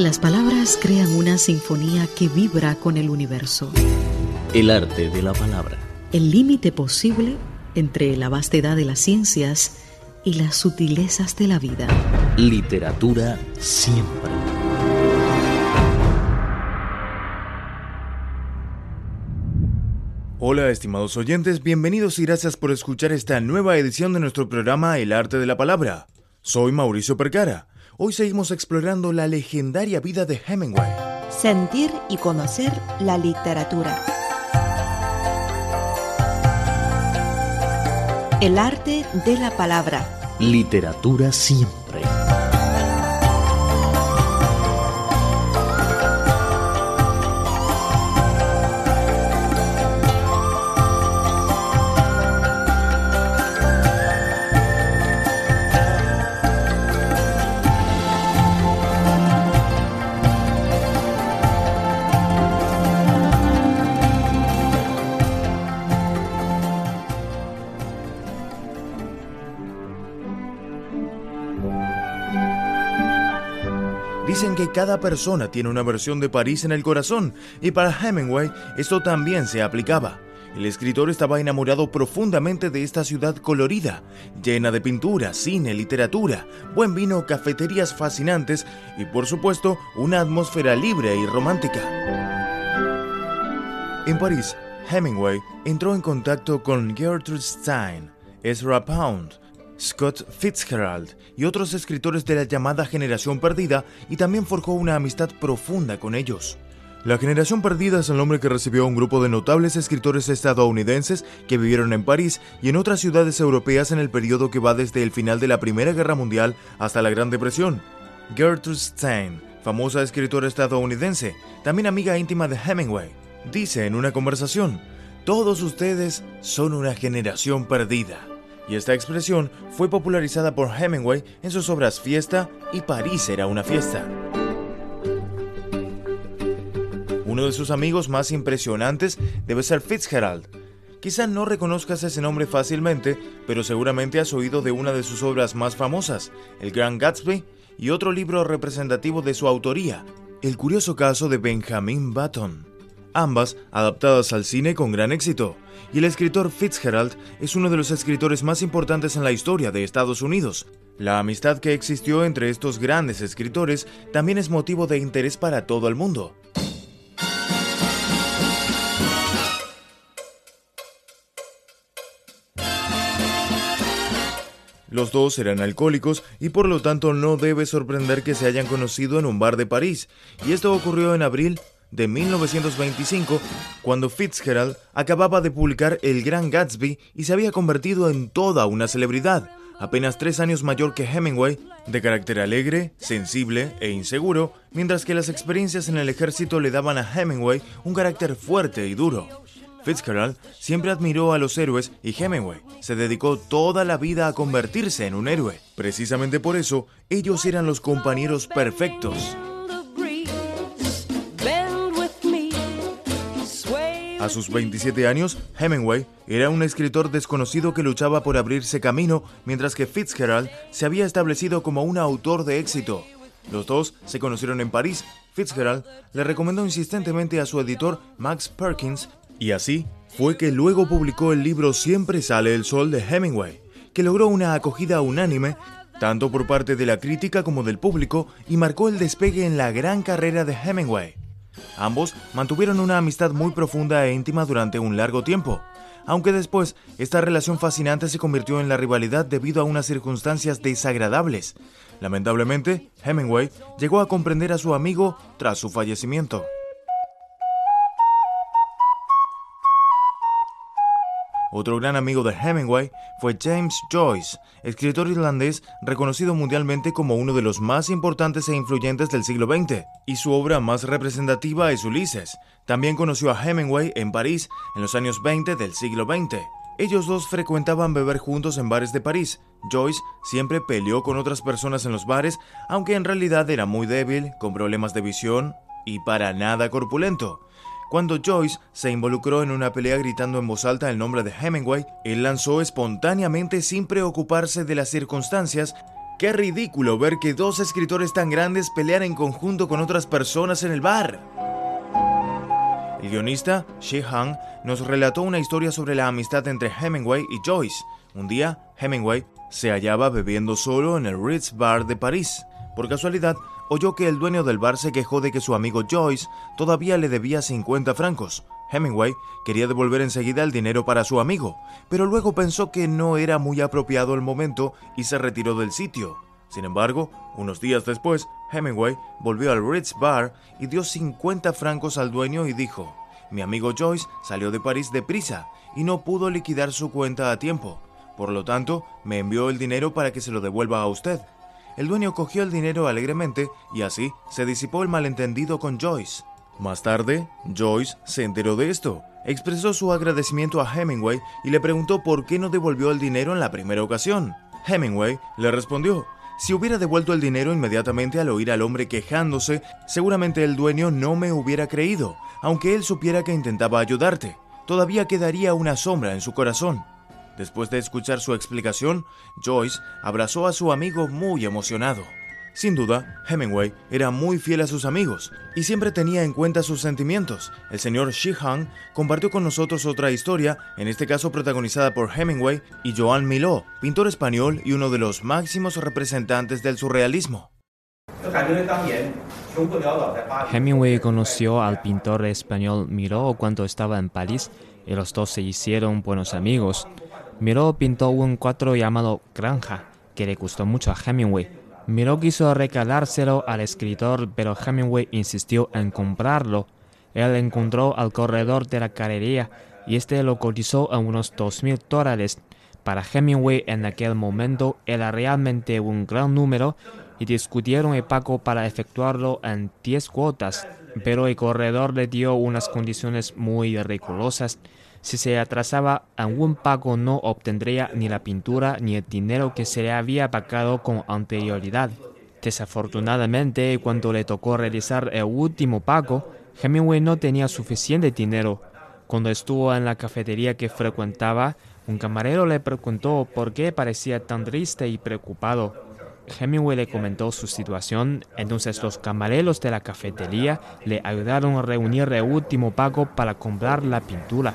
Las palabras crean una sinfonía que vibra con el universo. El arte de la palabra. El límite posible entre la vastedad de las ciencias y las sutilezas de la vida. Literatura siempre. Hola estimados oyentes, bienvenidos y gracias por escuchar esta nueva edición de nuestro programa El arte de la palabra. Soy Mauricio Percara. Hoy seguimos explorando la legendaria vida de Hemingway. Sentir y conocer la literatura. El arte de la palabra. Literatura siempre. Dicen que cada persona tiene una versión de París en el corazón, y para Hemingway esto también se aplicaba. El escritor estaba enamorado profundamente de esta ciudad colorida, llena de pintura, cine, literatura, buen vino, cafeterías fascinantes y por supuesto una atmósfera libre y romántica. En París, Hemingway entró en contacto con Gertrude Stein, Ezra Pound, Scott Fitzgerald y otros escritores de la llamada Generación Perdida y también forjó una amistad profunda con ellos. La Generación Perdida es el nombre que recibió un grupo de notables escritores estadounidenses que vivieron en París y en otras ciudades europeas en el periodo que va desde el final de la Primera Guerra Mundial hasta la Gran Depresión. Gertrude Stein, famosa escritora estadounidense, también amiga íntima de Hemingway, dice en una conversación, todos ustedes son una generación perdida y esta expresión fue popularizada por Hemingway en sus obras Fiesta y París era una fiesta. Uno de sus amigos más impresionantes debe ser Fitzgerald. Quizá no reconozcas ese nombre fácilmente, pero seguramente has oído de una de sus obras más famosas, El Gran Gatsby, y otro libro representativo de su autoría, El curioso caso de Benjamin Button ambas adaptadas al cine con gran éxito, y el escritor Fitzgerald es uno de los escritores más importantes en la historia de Estados Unidos. La amistad que existió entre estos grandes escritores también es motivo de interés para todo el mundo. Los dos eran alcohólicos y por lo tanto no debe sorprender que se hayan conocido en un bar de París, y esto ocurrió en abril de 1925, cuando Fitzgerald acababa de publicar El Gran Gatsby y se había convertido en toda una celebridad, apenas tres años mayor que Hemingway, de carácter alegre, sensible e inseguro, mientras que las experiencias en el ejército le daban a Hemingway un carácter fuerte y duro. Fitzgerald siempre admiró a los héroes y Hemingway se dedicó toda la vida a convertirse en un héroe. Precisamente por eso, ellos eran los compañeros perfectos. A sus 27 años, Hemingway era un escritor desconocido que luchaba por abrirse camino, mientras que Fitzgerald se había establecido como un autor de éxito. Los dos se conocieron en París. Fitzgerald le recomendó insistentemente a su editor Max Perkins, y así fue que luego publicó el libro Siempre sale el sol de Hemingway, que logró una acogida unánime tanto por parte de la crítica como del público y marcó el despegue en la gran carrera de Hemingway. Ambos mantuvieron una amistad muy profunda e íntima durante un largo tiempo, aunque después esta relación fascinante se convirtió en la rivalidad debido a unas circunstancias desagradables. Lamentablemente, Hemingway llegó a comprender a su amigo tras su fallecimiento. Otro gran amigo de Hemingway fue James Joyce, escritor irlandés reconocido mundialmente como uno de los más importantes e influyentes del siglo XX, y su obra más representativa es Ulises. También conoció a Hemingway en París en los años 20 del siglo XX. Ellos dos frecuentaban beber juntos en bares de París. Joyce siempre peleó con otras personas en los bares, aunque en realidad era muy débil, con problemas de visión y para nada corpulento. Cuando Joyce se involucró en una pelea gritando en voz alta el nombre de Hemingway, él lanzó espontáneamente sin preocuparse de las circunstancias Qué ridículo ver que dos escritores tan grandes pelean en conjunto con otras personas en el bar. El guionista, Shi Han, nos relató una historia sobre la amistad entre Hemingway y Joyce. Un día, Hemingway se hallaba bebiendo solo en el Ritz Bar de París. Por casualidad, oyó que el dueño del bar se quejó de que su amigo Joyce todavía le debía 50 francos. Hemingway quería devolver enseguida el dinero para su amigo, pero luego pensó que no era muy apropiado el momento y se retiró del sitio. Sin embargo, unos días después, Hemingway volvió al Ritz Bar y dio 50 francos al dueño y dijo, mi amigo Joyce salió de París deprisa y no pudo liquidar su cuenta a tiempo. Por lo tanto, me envió el dinero para que se lo devuelva a usted. El dueño cogió el dinero alegremente y así se disipó el malentendido con Joyce. Más tarde, Joyce se enteró de esto, expresó su agradecimiento a Hemingway y le preguntó por qué no devolvió el dinero en la primera ocasión. Hemingway le respondió, si hubiera devuelto el dinero inmediatamente al oír al hombre quejándose, seguramente el dueño no me hubiera creído, aunque él supiera que intentaba ayudarte. Todavía quedaría una sombra en su corazón. Después de escuchar su explicación, Joyce abrazó a su amigo muy emocionado. Sin duda, Hemingway era muy fiel a sus amigos y siempre tenía en cuenta sus sentimientos. El señor Sheehan compartió con nosotros otra historia, en este caso protagonizada por Hemingway y Joan Miló, pintor español y uno de los máximos representantes del surrealismo. Hemingway conoció al pintor español Miró cuando estaba en París y los dos se hicieron buenos amigos. Miró pintó un cuadro llamado Granja, que le gustó mucho a Hemingway Miró quiso regalárselo al escritor, pero Hemingway insistió en comprarlo. Él encontró al corredor de la galería y este lo cotizó a unos dos mil dólares. Para Hemingway en aquel momento era realmente un gran número y discutieron el pago para efectuarlo en diez cuotas, pero el corredor le dio unas condiciones muy rigurosas si se atrasaba algún pago no obtendría ni la pintura ni el dinero que se le había pagado con anterioridad. Desafortunadamente, cuando le tocó realizar el último pago, Hemingway no tenía suficiente dinero. Cuando estuvo en la cafetería que frecuentaba, un camarero le preguntó por qué parecía tan triste y preocupado. Hemingway le comentó su situación, entonces los camareros de la cafetería le ayudaron a reunir el último pago para comprar la pintura.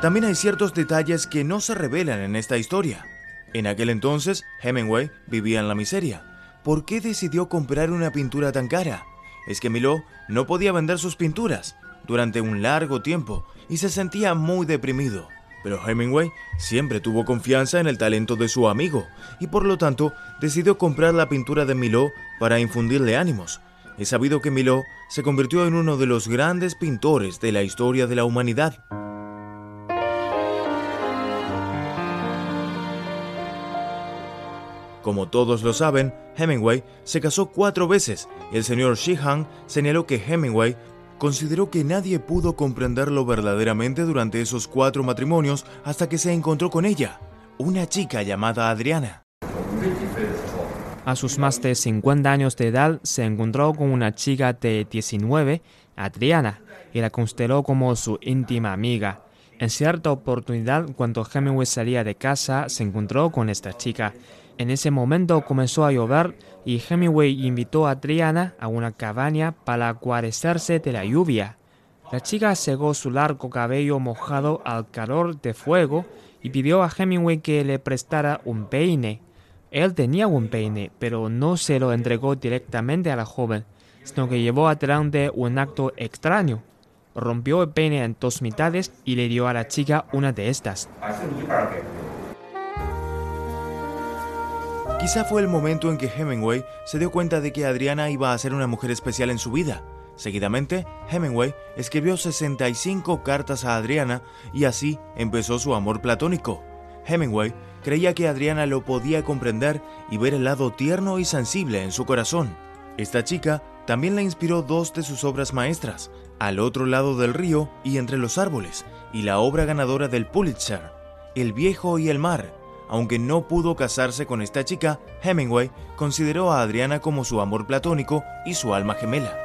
También hay ciertos detalles que no se revelan en esta historia. En aquel entonces, Hemingway vivía en la miseria. ¿Por qué decidió comprar una pintura tan cara? Es que Miló no podía vender sus pinturas durante un largo tiempo y se sentía muy deprimido. Pero Hemingway siempre tuvo confianza en el talento de su amigo y por lo tanto decidió comprar la pintura de Miló para infundirle ánimos. Es sabido que Miló se convirtió en uno de los grandes pintores de la historia de la humanidad. Como todos lo saben, Hemingway se casó cuatro veces y el señor Sheehan señaló que Hemingway consideró que nadie pudo comprenderlo verdaderamente durante esos cuatro matrimonios hasta que se encontró con ella, una chica llamada Adriana. A sus más de 50 años de edad se encontró con una chica de 19, Adriana, y la consideró como su íntima amiga. En cierta oportunidad, cuando Hemingway salía de casa, se encontró con esta chica. En ese momento comenzó a llover y Hemingway invitó a Adriana a una cabaña para guarecerse de la lluvia. La chica secó su largo cabello mojado al calor de fuego y pidió a Hemingway que le prestara un peine. Él tenía un peine, pero no se lo entregó directamente a la joven, sino que llevó adelante un acto extraño. Rompió el peine en dos mitades y le dio a la chica una de estas. Quizá fue el momento en que Hemingway se dio cuenta de que Adriana iba a ser una mujer especial en su vida. Seguidamente, Hemingway escribió 65 cartas a Adriana y así empezó su amor platónico. Hemingway creía que Adriana lo podía comprender y ver el lado tierno y sensible en su corazón. Esta chica también le inspiró dos de sus obras maestras, Al otro lado del río y Entre los árboles, y la obra ganadora del Pulitzer, El viejo y el mar, aunque no pudo casarse con esta chica, Hemingway consideró a Adriana como su amor platónico y su alma gemela.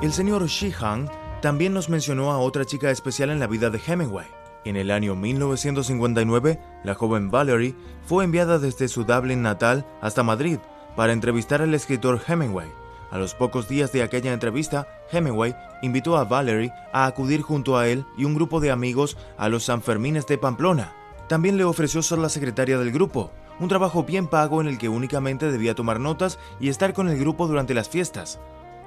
El señor Sheehan también nos mencionó a otra chica especial en la vida de Hemingway, En el año 1959, la joven Valerie fue enviada desde su Dublin natal hasta Madrid para entrevistar al escritor Hemingway. A los pocos días de aquella entrevista, Hemingway invitó a Valerie a acudir junto a él y un grupo de amigos a los Sanfermines de Pamplona. También le ofreció ser la secretaria del grupo, un trabajo bien pago en el que únicamente debía tomar notas y estar con el grupo durante las fiestas.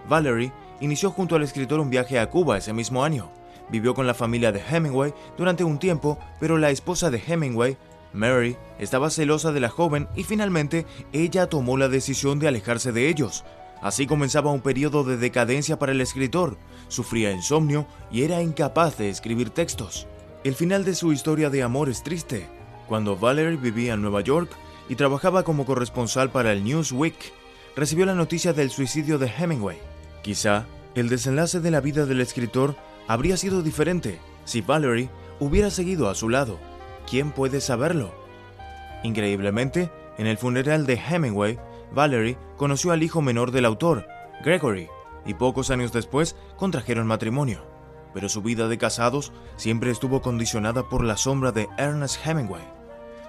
Valerie inició junto al escritor un viaje a Cuba ese mismo año. Vivió con la familia de Hemingway durante un tiempo, pero la esposa de Hemingway, Mary, estaba celosa de la joven y finalmente ella tomó la decisión de alejarse de ellos. Así comenzaba un periodo de decadencia para el escritor. Sufría insomnio y era incapaz de escribir textos. El final de su historia de amor es triste. Cuando Valerie vivía en Nueva York y trabajaba como corresponsal para el Newsweek, recibió la noticia del suicidio de Hemingway. Quizá el desenlace de la vida del escritor habría sido diferente si Valerie hubiera seguido a su lado. ¿Quién puede saberlo? Increíblemente, en el funeral de Hemingway, Valerie conoció al hijo menor del autor, Gregory, y pocos años después contrajeron matrimonio. Pero su vida de casados siempre estuvo condicionada por la sombra de Ernest Hemingway.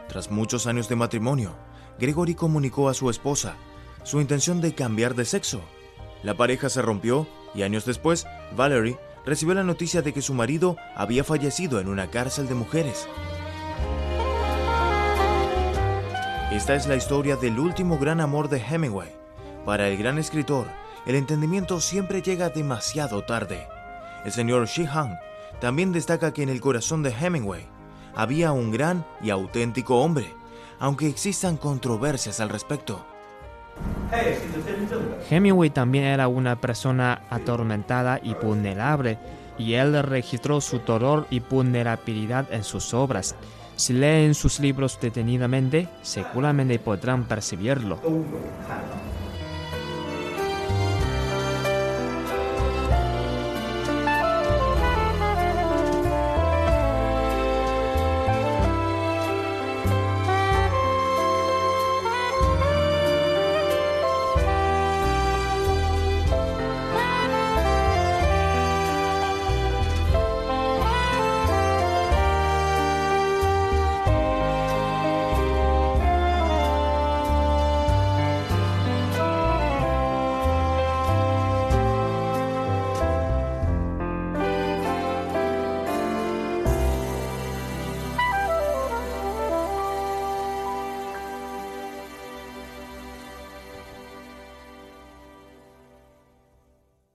Tras muchos años de matrimonio, Gregory comunicó a su esposa su intención de cambiar de sexo. La pareja se rompió y años después, Valerie recibió la noticia de que su marido había fallecido en una cárcel de mujeres. Esta es la historia del último gran amor de Hemingway. Para el gran escritor, el entendimiento siempre llega demasiado tarde. El señor Sheehan también destaca que en el corazón de Hemingway había un gran y auténtico hombre, aunque existan controversias al respecto. Hemingway también era una persona atormentada y vulnerable, y él registró su dolor y vulnerabilidad en sus obras. Si leen sus libros detenidamente, seguramente podrán percibirlo.